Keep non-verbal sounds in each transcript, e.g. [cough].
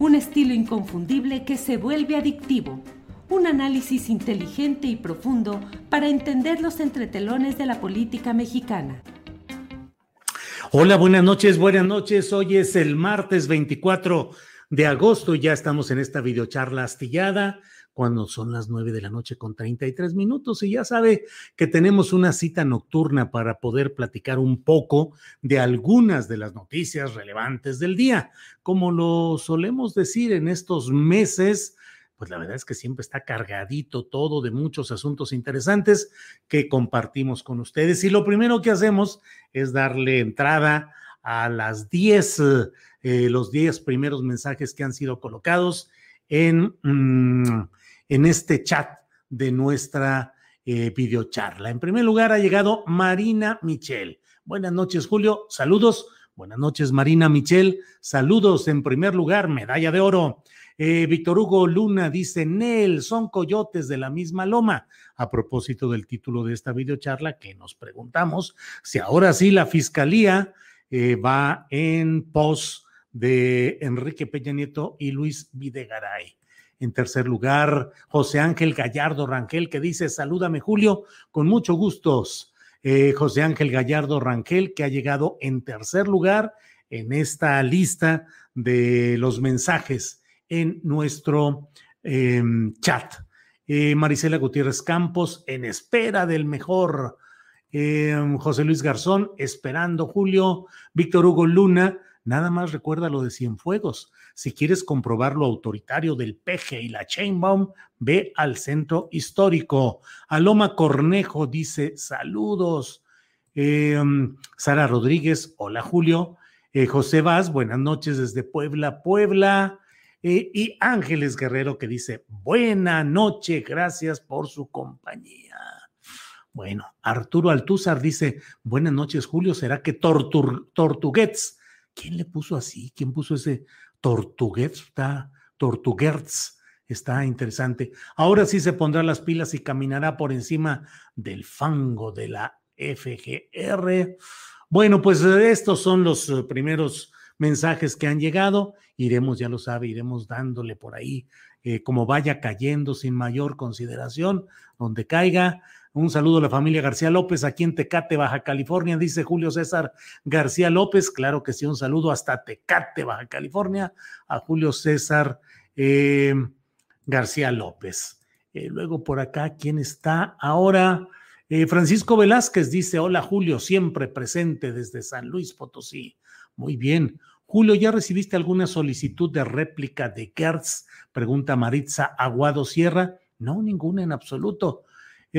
Un estilo inconfundible que se vuelve adictivo. Un análisis inteligente y profundo para entender los entretelones de la política mexicana. Hola, buenas noches, buenas noches. Hoy es el martes 24 de agosto y ya estamos en esta videocharla astillada cuando son las 9 de la noche con 33 minutos y ya sabe que tenemos una cita nocturna para poder platicar un poco de algunas de las noticias relevantes del día. Como lo solemos decir en estos meses, pues la verdad es que siempre está cargadito todo de muchos asuntos interesantes que compartimos con ustedes. Y lo primero que hacemos es darle entrada a las 10, eh, los 10 primeros mensajes que han sido colocados en, mm, en este chat de nuestra eh, videocharla. En primer lugar ha llegado Marina Michel. Buenas noches, Julio. Saludos. Buenas noches, Marina Michel. Saludos en primer lugar, medalla de oro. Eh, Víctor Hugo Luna dice, Nel, son coyotes de la misma loma. A propósito del título de esta videocharla, que nos preguntamos si ahora sí la fiscalía eh, va en pos de Enrique Peña Nieto y Luis Videgaray. En tercer lugar, José Ángel Gallardo Rangel, que dice, salúdame Julio, con mucho gustos. Eh, José Ángel Gallardo Rangel, que ha llegado en tercer lugar en esta lista de los mensajes en nuestro em, chat. Eh, Marisela Gutiérrez Campos, en espera del mejor. Em, José Luis Garzón, esperando Julio. Víctor Hugo Luna, nada más recuerda lo de Cienfuegos. Si quieres comprobar lo autoritario del peje y la Chainbaum, ve al centro histórico. Aloma Cornejo dice: Saludos. Em, Sara Rodríguez, hola Julio. Eh, José Vaz, buenas noches desde Puebla, Puebla. Eh, y Ángeles Guerrero que dice: Buena noche, gracias por su compañía. Bueno, Arturo Altúzar dice: Buenas noches, Julio. ¿Será que Tortuguets? ¿Quién le puso así? ¿Quién puso ese Tortuguets, está, está interesante. Ahora sí se pondrá las pilas y caminará por encima del fango de la FGR. Bueno, pues eh, estos son los eh, primeros mensajes que han llegado. Iremos, ya lo sabe, iremos dándole por ahí eh, como vaya cayendo sin mayor consideración, donde caiga. Un saludo a la familia García López aquí en Tecate, Baja California, dice Julio César García López. Claro que sí, un saludo hasta Tecate, Baja California, a Julio César eh, García López. Eh, luego por acá, ¿quién está ahora? Eh, Francisco Velázquez dice, hola Julio, siempre presente desde San Luis Potosí. Muy bien. Julio, ¿ya recibiste alguna solicitud de réplica de Gertz? Pregunta Maritza Aguado Sierra. No, ninguna en absoluto.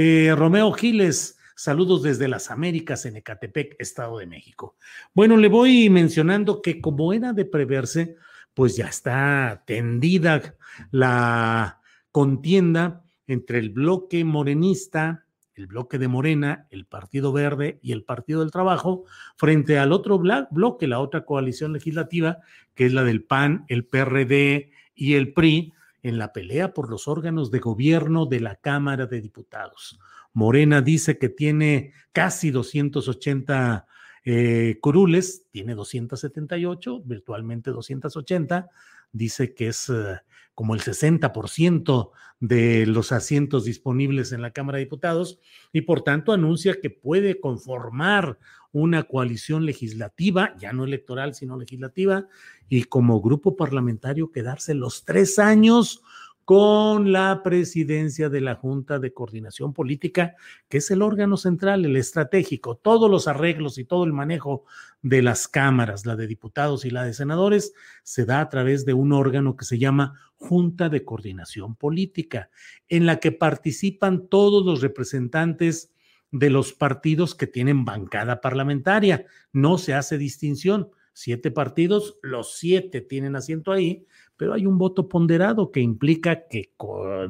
Eh, Romeo Giles, saludos desde las Américas en Ecatepec, Estado de México. Bueno, le voy mencionando que como era de preverse, pues ya está tendida la contienda entre el bloque morenista, el bloque de Morena, el Partido Verde y el Partido del Trabajo, frente al otro bloque, la otra coalición legislativa, que es la del PAN, el PRD y el PRI, en la pelea por los órganos de gobierno de la Cámara de Diputados. Morena dice que tiene casi 280 eh, curules, tiene 278, virtualmente 280. Dice que es eh, como el 60% de los asientos disponibles en la Cámara de Diputados y por tanto anuncia que puede conformar una coalición legislativa, ya no electoral, sino legislativa, y como grupo parlamentario quedarse los tres años con la presidencia de la Junta de Coordinación Política, que es el órgano central, el estratégico. Todos los arreglos y todo el manejo de las cámaras, la de diputados y la de senadores, se da a través de un órgano que se llama Junta de Coordinación Política, en la que participan todos los representantes de los partidos que tienen bancada parlamentaria. No se hace distinción. Siete partidos, los siete tienen asiento ahí, pero hay un voto ponderado que implica que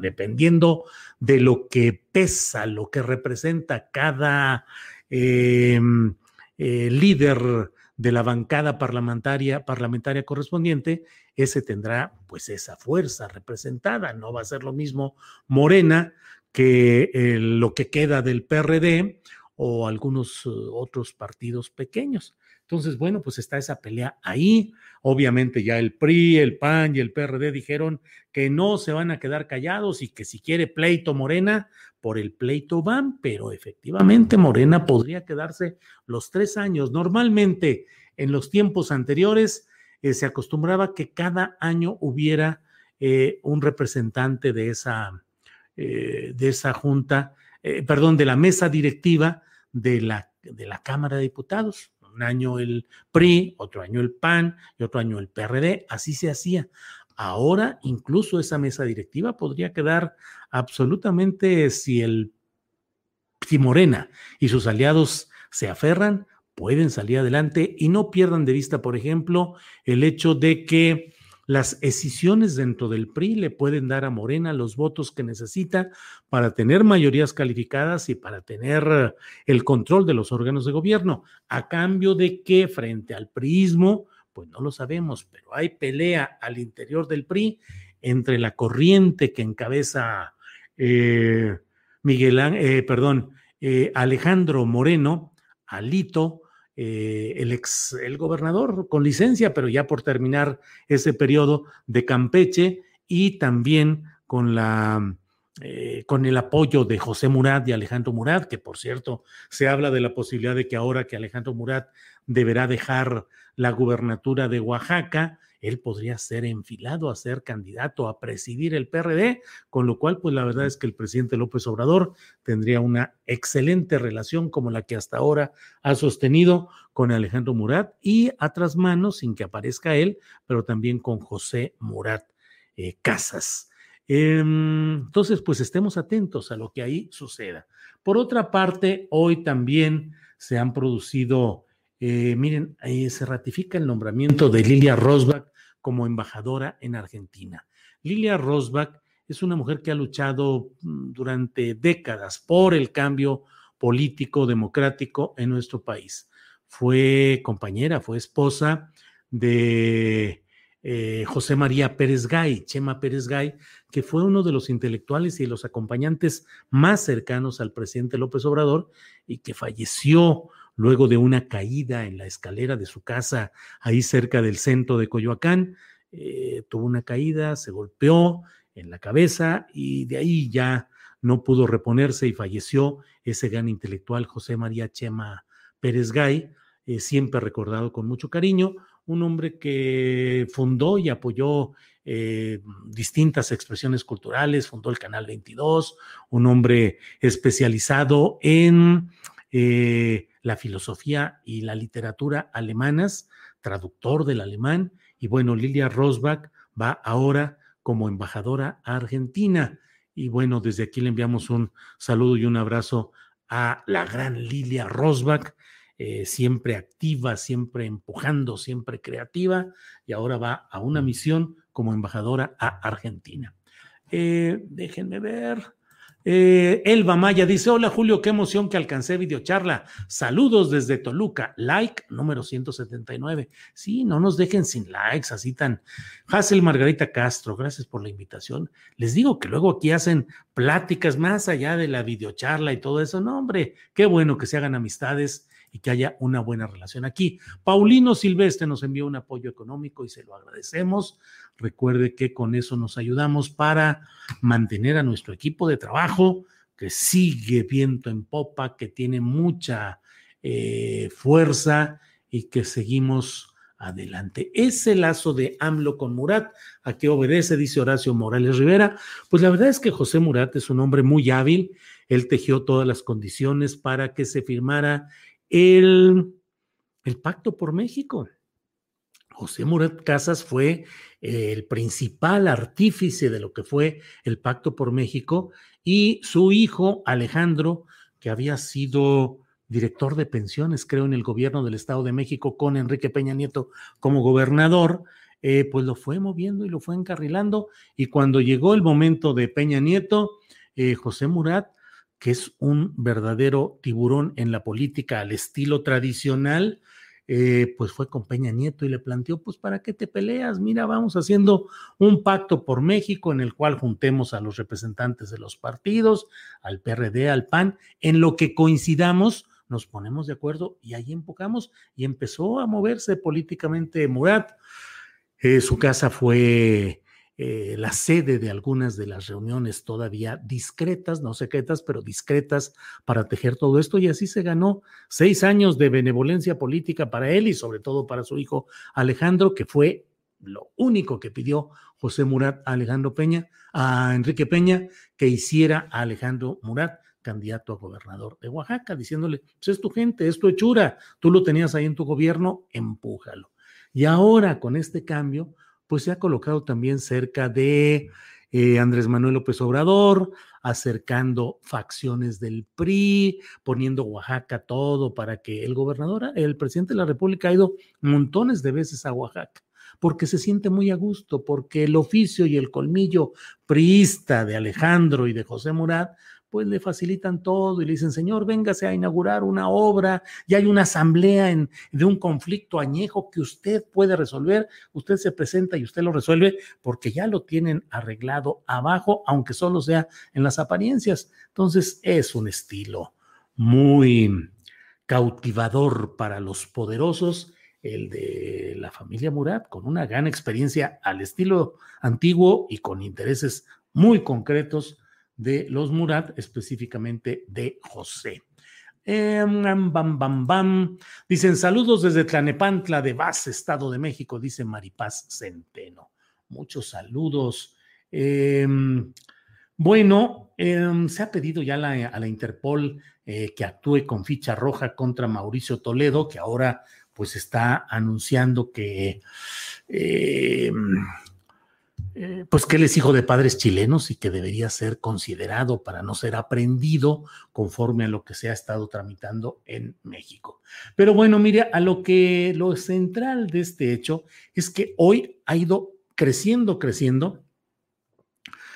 dependiendo de lo que pesa, lo que representa cada em, eh, líder de la bancada parlamentaria, parlamentaria correspondiente, ese tendrá pues esa fuerza representada. No va a ser lo mismo Morena que eh, lo que queda del PRD o algunos uh, otros partidos pequeños. Entonces, bueno, pues está esa pelea ahí. Obviamente ya el PRI, el PAN y el PRD dijeron que no se van a quedar callados y que si quiere pleito Morena, por el pleito van, pero efectivamente Morena podría quedarse los tres años. Normalmente en los tiempos anteriores eh, se acostumbraba que cada año hubiera eh, un representante de esa, eh, de esa junta, perdón, de la mesa directiva de la, de la Cámara de Diputados un año el PRI, otro año el PAN y otro año el PRD, así se hacía. Ahora incluso esa mesa directiva podría quedar absolutamente si el si Morena y sus aliados se aferran, pueden salir adelante y no pierdan de vista, por ejemplo, el hecho de que las escisiones dentro del PRI le pueden dar a Morena los votos que necesita para tener mayorías calificadas y para tener eh, el control de los órganos de gobierno, a cambio de que frente al priismo, pues no lo sabemos, pero hay pelea al interior del PRI entre la corriente que encabeza eh, Miguel, eh, perdón, Alejandro Moreno, Alito, eh, el ex el gobernador con licencia, pero ya por terminar ese periodo de Campeche y también con la eh, con el apoyo de José Murat y Alejandro Murat, que por cierto se habla de la posibilidad de que ahora que Alejandro Murat deberá dejar la gubernatura de Oaxaca, él podría ser enfilado a ser candidato a presidir el PRD, con lo cual, pues la verdad es que el presidente López Obrador tendría una excelente relación como la que hasta ahora ha sostenido con Alejandro Murat y a tras manos, sin que aparezca él, pero también con José Murat eh, Casas. Em, entonces, pues estemos atentos a lo que ahí suceda. Por otra parte, hoy también se han producido eh, miren, se ratifica el nombramiento de Lilia Rosbach como embajadora en Argentina. Lilia Rosbach es una mujer que ha luchado mm, durante décadas por el cambio político democrático en nuestro país. Fue compañera, fue esposa de eh, José María Pérez Gay, Chema Pérez Gay, que fue uno de los intelectuales y los acompañantes más cercanos al presidente López Obrador y que falleció luego de una caída en la escalera de su casa ahí cerca del centro de Coyoacán. Eh, tuvo una caída, se golpeó en la cabeza y de ahí ya no pudo reponerse y falleció ese gran intelectual José María Chema Pérez Gay, eh, siempre recordado con mucho cariño, un hombre que fundó y apoyó eh, distintas expresiones culturales, fundó el Canal 22, un hombre especializado en la filosofía y la literatura alemanas, traductor del alemán, y bueno, Lilia Rosbach va ahora como embajadora a Argentina. Y bueno, desde aquí le enviamos un saludo y un abrazo a la gran Lilia Rosbach, eh, siempre activa, siempre empujando, siempre creativa, y ahora va a una misión como embajadora a Argentina. Eh, déjenme ver. Eh, Elba Maya dice: Hola Julio, qué emoción que alcancé videocharla. Saludos desde Toluca. Like número 179. Sí, no nos dejen sin likes, así tan. Hazel Margarita Castro, gracias por la invitación. Les digo que luego aquí hacen pláticas más allá de la videocharla y todo eso. No, hombre, qué bueno que se hagan amistades y que haya una buena relación aquí. Paulino Silvestre nos envió un apoyo económico y se lo agradecemos. Recuerde que con eso nos ayudamos para mantener a nuestro equipo de trabajo que sigue viento en popa, que tiene mucha eh, fuerza y que seguimos adelante. Ese lazo de AMLO con Murat, ¿a qué obedece? Dice Horacio Morales Rivera. Pues la verdad es que José Murat es un hombre muy hábil. Él tejió todas las condiciones para que se firmara el, pacto por México. José Murat Casas fue el principal artífice de lo que fue el Pacto por México y su hijo Alejandro, que había sido director de pensiones, creo, en el gobierno del Estado de México con Enrique Peña Nieto como gobernador, eh, pues lo fue moviendo y lo fue encarrilando. Y cuando llegó el momento de Peña Nieto, eh, José Murat que es un verdadero tiburón en la política al estilo tradicional, eh, pues fue con Peña Nieto y le planteó, pues, ¿para qué te peleas? Mira, vamos haciendo un pacto por México en el cual juntemos a los representantes de los partidos, al PRD, al PAN, en lo que coincidamos, nos ponemos de acuerdo y ahí empujamos y empezó a moverse políticamente Murat. Eh, su casa fue eh, la sede de algunas de las reuniones todavía discretas, no secretas, pero discretas para tejer todo esto y así se ganó seis años de benevolencia política para él y sobre todo para su hijo Alejandro, que fue lo único que pidió José Murat a Alejandro Peña, a Enrique Peña, que hiciera a Alejandro Murat candidato a gobernador de Oaxaca, diciéndole, pues es tu gente, es tu hechura, tú lo tenías ahí en tu gobierno, empújalo. Y ahora con este cambio, pues se ha colocado también cerca de eh, Andrés Manuel López Obrador, acercando facciones del PRI, poniendo Oaxaca todo para que el gobernador, el presidente de la República ha ido montones de veces a Oaxaca porque se siente muy a gusto, porque el oficio y el colmillo priista de Alejandro y de José Murat pues le facilitan todo y le dicen, señor, véngase a inaugurar una obra, y hay una asamblea en, de un conflicto añejo que usted puede resolver, usted se presenta y usted lo resuelve porque ya lo tienen arreglado abajo, aunque solo sea en las apariencias. Entonces es un estilo muy cautivador para los poderosos, el de la familia Murat, con una gran experiencia al estilo antiguo y con intereses muy concretos de los Murat, específicamente de José. Em, bam, bam, bam. Dicen saludos desde Tlanepantla de Vaz, Estado de México, dice Maripaz Centeno. Muchos saludos. Em, bueno, em, se ha pedido ya a la Interpol eh, que actúe con ficha roja contra Mauricio Toledo, que ahora pues está anunciando que eh, pues que él es hijo de padres chilenos y que debería ser considerado para no ser aprendido conforme a lo que se ha estado tramitando en México. Pero bueno, mire, a lo que lo central de este hecho es que hoy ha ido creciendo, creciendo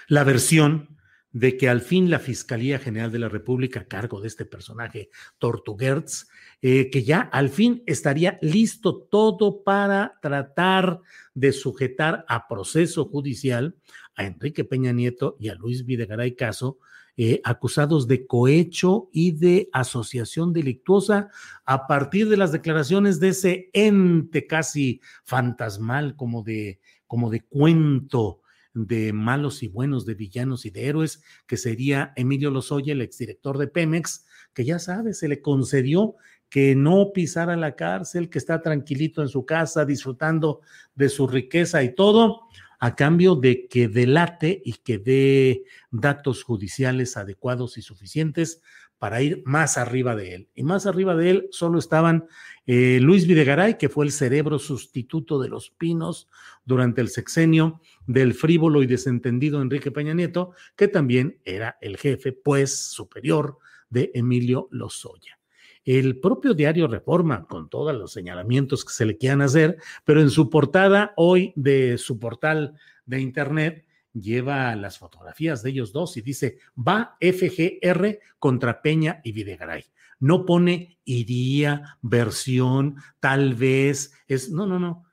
la versión de que al fin la Fiscalía General de la República, a cargo de este personaje, Tortuguerz, eh, que ya al fin estaría listo todo para tratar de sujetar a proceso judicial a Enrique Peña Nieto y a Luis Videgaray Caso, eh, acusados de cohecho y de asociación delictuosa a partir de las declaraciones de ese ente casi fantasmal, como de, como de cuento de malos y buenos, de villanos y de héroes, que sería Emilio Lozoya, el exdirector de Pemex, que ya sabe, se le concedió que no pisara la cárcel, que está tranquilito en su casa, disfrutando de su riqueza y todo, a cambio de que delate y que dé datos judiciales adecuados y suficientes para ir más arriba de él. Y más arriba de él solo estaban eh, Luis Videgaray, que fue el cerebro sustituto de los Pinos durante el sexenio del frívolo y desentendido Enrique Peña Nieto, que también era el jefe, pues, superior de Emilio Lozoya. El propio diario Reforma, con todos los señalamientos que se le quieran hacer, pero en su portada hoy de su portal de internet, lleva las fotografías de ellos dos y dice, va FGR contra Peña y Videgaray. No pone iría, versión, tal vez, es, no, no, no,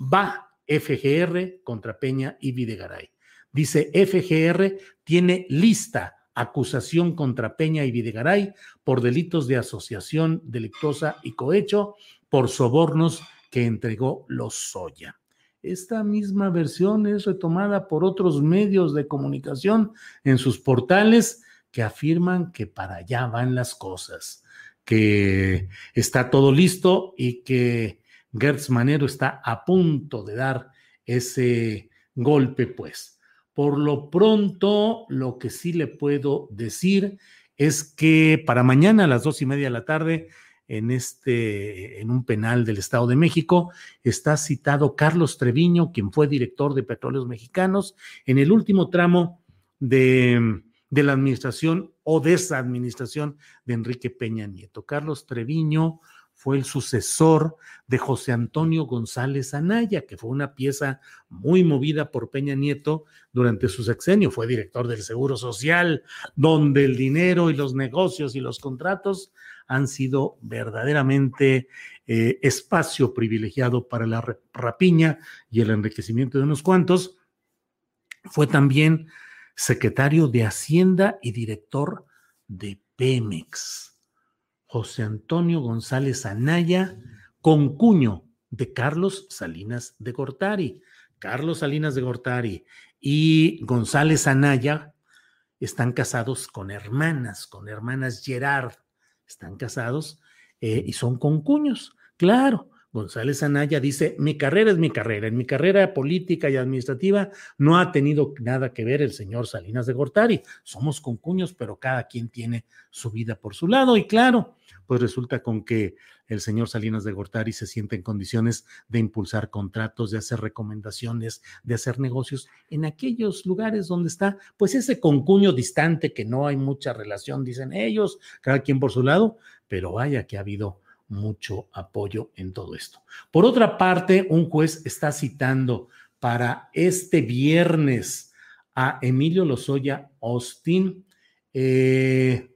va FGR contra Peña y Videgaray. Dice, FGR tiene lista acusación contra Peña y Videgaray por delitos de asociación delictuosa y cohecho por sobornos que entregó Lozoya. Esta misma versión es retomada por otros medios de comunicación en sus portales que afirman que para allá van las cosas, que está todo listo y que Gertz Manero está a punto de dar ese golpe, pues. Por lo pronto, lo que sí le puedo decir es que para mañana a las dos y media de la tarde en este, en un penal del Estado de México, está citado Carlos Treviño, quien fue director de Petróleos Mexicanos, en el último tramo de, de la administración o de esa administración de Enrique Peña Nieto. Carlos Treviño fue el sucesor de José Antonio González Anaya, que fue una pieza muy movida por Peña Nieto durante su sexenio. Fue director del Seguro Social, donde el dinero y los negocios y los contratos han sido verdaderamente eh, espacio privilegiado para la rapiña y el enriquecimiento de unos cuantos. Fue también secretario de Hacienda y director de Pemex. José Antonio González Anaya, concuño de Carlos Salinas de Gortari. Carlos Salinas de Gortari y González Anaya están casados con hermanas, con hermanas Gerard. Están casados eh, y son concuños. Claro, González Anaya dice, mi carrera es mi carrera. En mi carrera política y administrativa no ha tenido nada que ver el señor Salinas de Gortari. Somos concuños, pero cada quien tiene su vida por su lado. Y claro, pues resulta con que el señor Salinas de Gortari se siente en condiciones de impulsar contratos, de hacer recomendaciones, de hacer negocios en aquellos lugares donde está, pues ese concuño distante que no hay mucha relación, dicen ellos, cada quien por su lado, pero vaya que ha habido mucho apoyo en todo esto. Por otra parte, un juez está citando para este viernes a Emilio Lozoya Austin. Eh,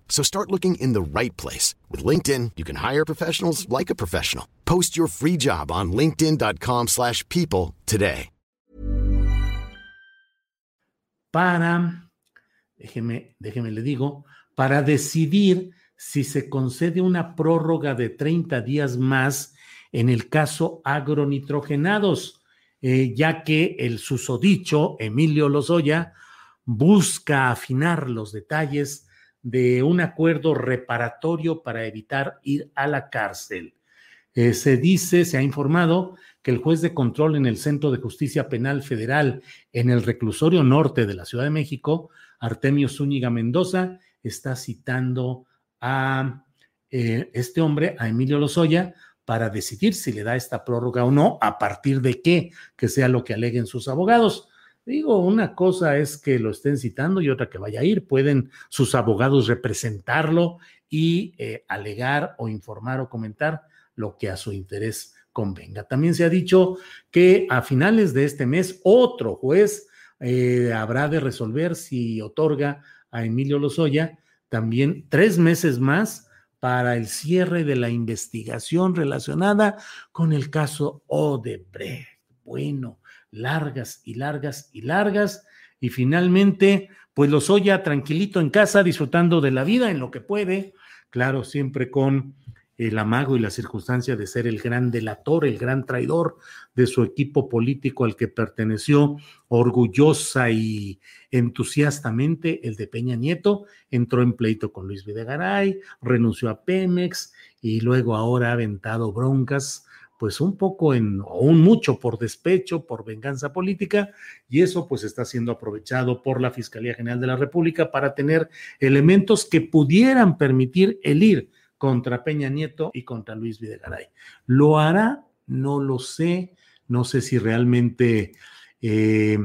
So start looking in the right place. With LinkedIn, you can hire professionals like a professional. Post your free job on linkedin.com slash people today. Para, déjeme, déjeme le digo, para decidir si se concede una prórroga de 30 días más en el caso agronitrogenados, eh, ya que el susodicho Emilio Lozoya busca afinar los detalles de un acuerdo reparatorio para evitar ir a la cárcel. Eh, se dice, se ha informado que el juez de control en el Centro de Justicia Penal Federal en el reclusorio norte de la Ciudad de México, Artemio Zúñiga Mendoza, está citando a eh, este hombre, a Emilio Lozoya, para decidir si le da esta prórroga o no, a partir de qué, que sea lo que aleguen sus abogados. Digo, una cosa es que lo estén citando y otra que vaya a ir. Pueden sus abogados representarlo y eh, alegar o informar o comentar lo que a su interés convenga. También se ha dicho que a finales de este mes otro juez eh, habrá de resolver si otorga a Emilio Lozoya también tres meses más para el cierre de la investigación relacionada con el caso Odebrecht. Bueno, largas y largas y largas. Y finalmente, pues los Lozoya tranquilito en casa, disfrutando de la vida en lo que puede, claro, siempre con el amago y la circunstancia de ser el gran delator, el gran traidor de su equipo político al que perteneció orgullosa y entusiastamente el de Peña Nieto, entró en pleito con Luis Videgaray, renunció a Pemex y luego ahora ha aventado broncas pues un poco en, o un mucho por despecho, por venganza política, y eso pues está siendo aprovechado por la Fiscalía General de la República para tener elementos que pudieran permitir el ir contra Peña Nieto y contra Luis Videgaray. ¿Lo hará? No lo sé. No sé si realmente eh,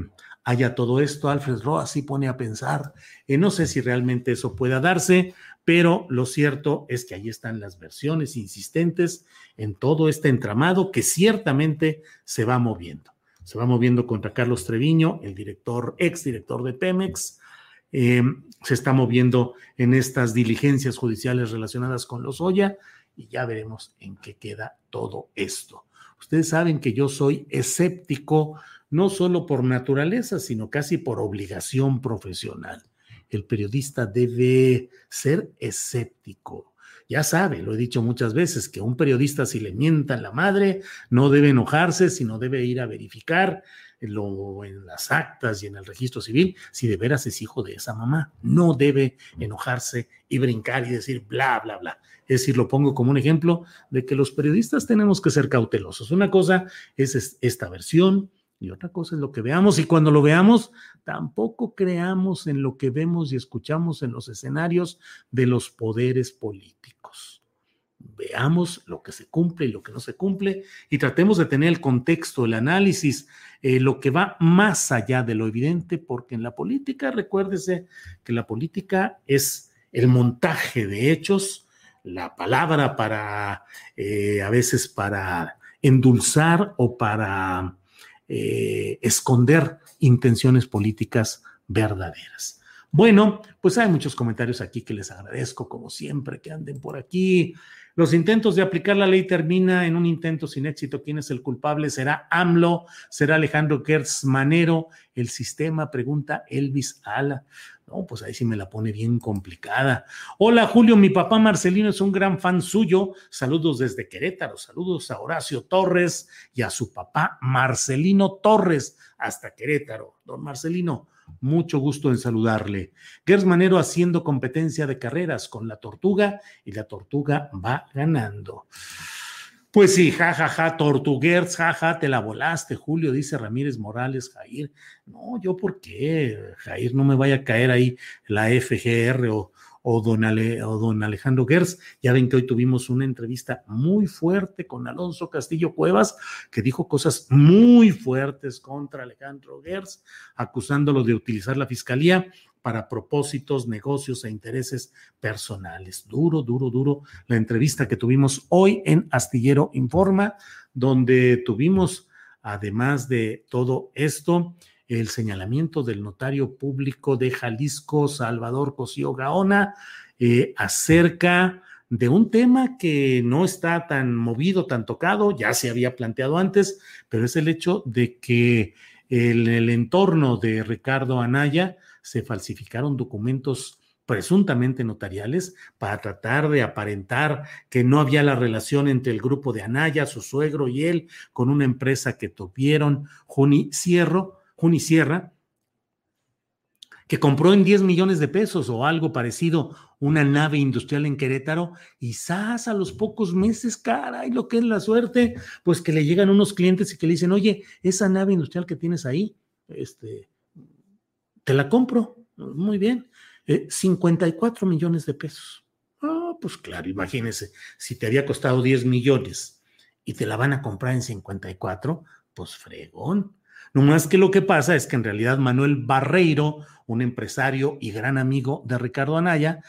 haya todo esto. Alfred Roa sí pone a pensar. Eh, no sé si realmente eso pueda darse, pero lo cierto es que ahí están las versiones insistentes en todo este entramado que ciertamente se va moviendo. Se va moviendo contra Carlos Treviño, el director, ex director de Pemex, eh, se está moviendo en estas diligencias judiciales relacionadas con los Oya y ya veremos en qué queda todo esto. Ustedes saben que yo soy escéptico no solo por naturaleza, sino casi por obligación profesional. El periodista debe ser escéptico. Ya sabe, lo he dicho muchas veces, que un periodista si le mienta la madre no debe enojarse, sino debe ir a verificar en las actas y en el registro civil si de veras es hijo de esa mamá. No debe enojarse y brincar y decir bla, bla, bla. Es decir, lo pongo como un ejemplo de que los periodistas tenemos que ser cautelosos. Una cosa es esta versión y otra cosa es lo que veamos. Y cuando lo veamos, tampoco creamos en lo que vemos y escuchamos en los escenarios de los poderes políticos veamos lo que se cumple y lo que no se cumple y tratemos de tener el contexto, el análisis, eh, lo que va más allá de lo evidente, porque en la política, recuérdese que la política es el montaje de hechos, la palabra para, eh, a veces para endulzar o para eh, esconder intenciones políticas verdaderas. Bueno, pues hay muchos comentarios aquí que les agradezco, como siempre, que anden por aquí. Los intentos de aplicar la ley termina en un intento sin éxito. ¿Quién es el culpable? ¿Será AMLO? ¿Será Alejandro Gertz Manero? El sistema, pregunta Elvis Ala. No, pues ahí sí me la pone bien complicada. Hola Julio, mi papá Marcelino es un gran fan suyo. Saludos desde Querétaro. Saludos a Horacio Torres y a su papá Marcelino Torres hasta Querétaro. Don Marcelino, mucho gusto en saludarle. Gers Manero haciendo competencia de carreras con la tortuga y la tortuga va ganando. Pues sí, jajaja, ja, ja, Tortuguers, jaja, te la volaste, Julio, dice Ramírez Morales, Jair. No, yo por qué, Jair, no me vaya a caer ahí la FGR o, o don, o don Alejandro Gers. Ya ven que hoy tuvimos una entrevista muy fuerte con Alonso Castillo Cuevas, que dijo cosas muy fuertes contra Alejandro Gers, acusándolo de utilizar la fiscalía para propósitos, negocios e intereses personales. Duro, duro, duro la entrevista que tuvimos hoy en Astillero Informa, donde tuvimos, además de todo esto, el señalamiento del notario público de Jalisco, Salvador Cosío Gaona, eh, acerca de un tema que no está tan movido, tan tocado, ya se había planteado antes, pero es el hecho de que en el entorno de Ricardo Anaya se falsificaron documentos presuntamente notariales para tratar de aparentar que no había la relación entre el grupo de Anaya, su suegro y él, con una empresa que tuvieron Juni Cierro, Junisierra, que compró en 10 millones de pesos o algo parecido una nave industrial en Querétaro y ¡zas! a los pocos meses, caray, lo que es la suerte, pues que le llegan unos clientes y que le dicen, oye, esa nave industrial que tienes ahí, este, te la compro, muy bien, 54 eh, millones de pesos. Ah, pues claro, imagínese, si te había costado 10 millones y te la van a comprar en 54, pues fregón. No más que lo que pasa es que en realidad Manuel Barreiro, un empresario y gran amigo de Ricardo Anaya,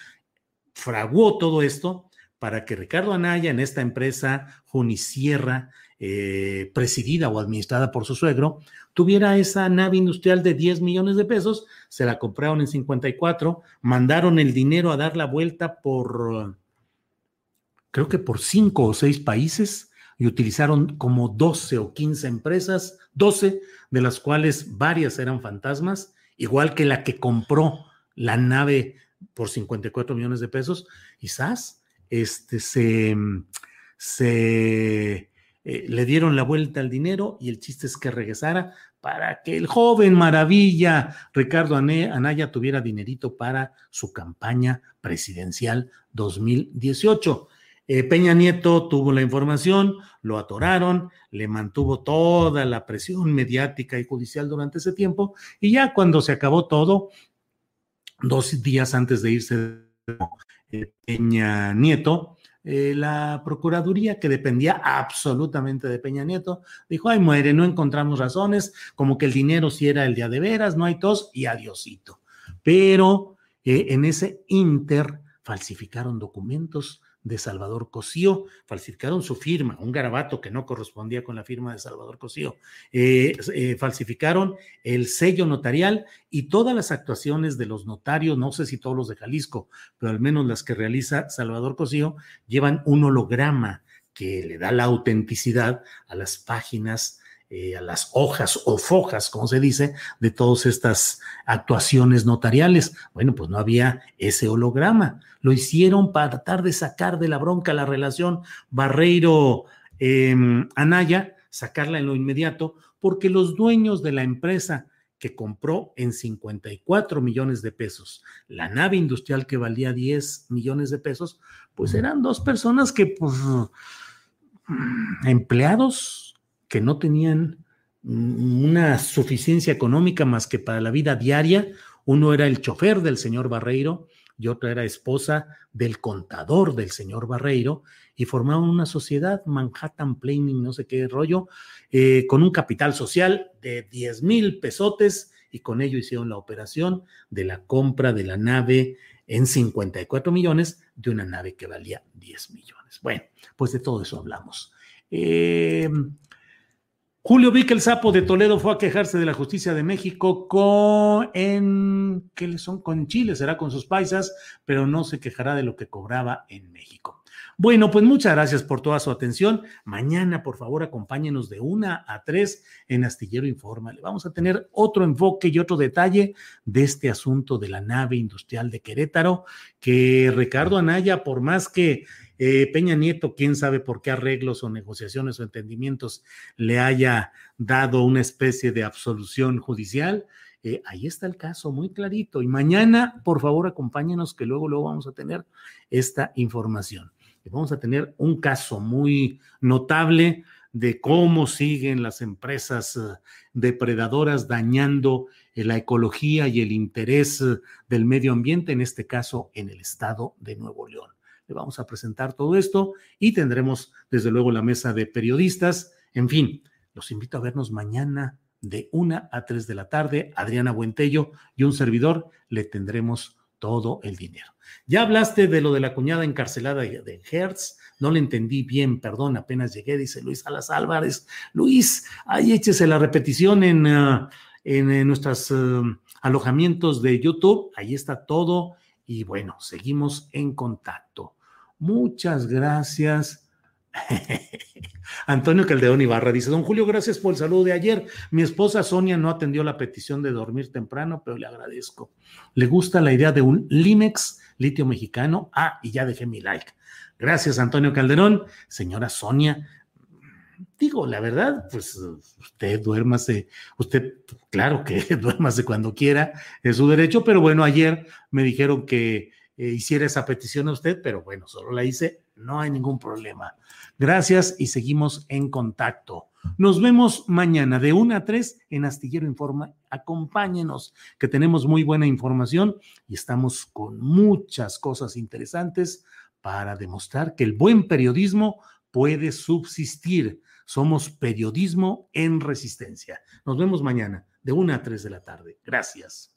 fraguó todo esto para que Ricardo Anaya en esta empresa Junisierra, eh, presidida o administrada por su suegro, tuviera esa nave industrial de 10 millones de pesos, se la compraron en 54, mandaron el dinero a dar la vuelta por, creo que por cinco o seis países, y utilizaron como 12 o 15 empresas, 12 de las cuales varias eran fantasmas, igual que la que compró la nave por 54 millones de pesos, y este, se, se eh, le dieron la vuelta al dinero y el chiste es que regresara para que el joven maravilla Ricardo Anaya tuviera dinerito para su campaña presidencial 2018. Eh, Peña Nieto tuvo la información, lo atoraron, le mantuvo toda la presión mediática y judicial durante ese tiempo y ya cuando se acabó todo, dos días antes de irse eh, Peña Nieto, eh, la Procuraduría, que dependía absolutamente de Peña Nieto, dijo, ay, muere, no encontramos razones, como que el dinero sí era el día de veras, no hay tos y adiosito. Pero en ese inter falsificaron documentos, de Salvador Cosío, falsificaron su firma, un garabato que no correspondía con la firma de Salvador Cosío, eh, eh, falsificaron el sello notarial y todas las actuaciones de los notarios, no sé si todos los de Jalisco, pero al menos las que realiza Salvador Cosío, llevan un holograma que le da la autenticidad a las páginas eh, a las hojas o fojas, como se dice, de todas estas actuaciones notariales. Bueno, pues no había ese holograma. Lo hicieron para tratar de sacar de la bronca la relación Barreiro-Anaya, em, sacarla en lo inmediato, porque los dueños de la empresa que compró en 54 millones de pesos la nave industrial que valía 10 millones de pesos, pues eran dos personas que, pues, empleados que no tenían una suficiencia económica más que para la vida diaria. Uno era el chofer del señor Barreiro y otro era esposa del contador del señor Barreiro y formaban una sociedad, Manhattan Planning, no sé qué rollo, eh, con un capital social de 10 mil pesotes y con ello hicieron la operación de la compra de la nave en 54 millones de una nave que valía 10 millones. Bueno, pues de todo eso hablamos. Eh, Julio vi que el sapo de Toledo fue a quejarse de la justicia de México con en ¿qué son? Con Chile, será con sus paisas, pero no se quejará de lo que cobraba en México. Bueno, pues muchas gracias por toda su atención. Mañana, por favor, acompáñenos de una a tres en Astillero Informa. Le vamos a tener otro enfoque y otro detalle de este asunto de la nave industrial de Querétaro, que Ricardo Anaya, por más que eh, Peña Nieto, quién sabe por qué arreglos o negociaciones o entendimientos le haya dado una especie de absolución judicial. Eh, ahí está el caso, muy clarito. Y mañana, por favor, acompáñenos que luego, luego vamos a tener esta información. Vamos a tener un caso muy notable de cómo siguen las empresas eh, depredadoras dañando la ecología y el interés del medio ambiente, en este caso en el estado de Nuevo León. Le vamos a presentar todo esto y tendremos desde luego la mesa de periodistas. En fin, los invito a vernos mañana de una a tres de la tarde. Adriana Buentello y un servidor le tendremos todo el dinero. Ya hablaste de lo de la cuñada encarcelada de Hertz, no le entendí bien, perdón, apenas llegué, dice Luis Alas Álvarez. Luis, ahí échese la repetición en, ah, en, nuestros ah, alojamientos de YouTube, ahí está todo y bueno, seguimos en contacto. Muchas gracias. Antonio Caldeón Ibarra dice, don Julio, gracias por el saludo de ayer. Mi esposa Sonia no atendió la petición de dormir temprano, pero le agradezco. Le gusta la idea de un Limex litio mexicano. Ah, y ya dejé mi like. Gracias, Antonio Calderón. Señora Sonia, digo, la verdad, pues usted duérmase, usted, claro que [laughs] duérmase cuando quiera, es su derecho, pero bueno, ayer me dijeron que eh, hiciera esa petición a usted, pero bueno, solo la hice, no hay ningún problema. Gracias y seguimos en contacto. Nos vemos mañana de 1 a 3 en Astillero Informa. Acompáñenos, que tenemos muy buena información y estamos con muchas cosas interesantes para demostrar que el buen periodismo puede subsistir. Somos periodismo en resistencia. Nos vemos mañana de 1 a 3 de la tarde. Gracias.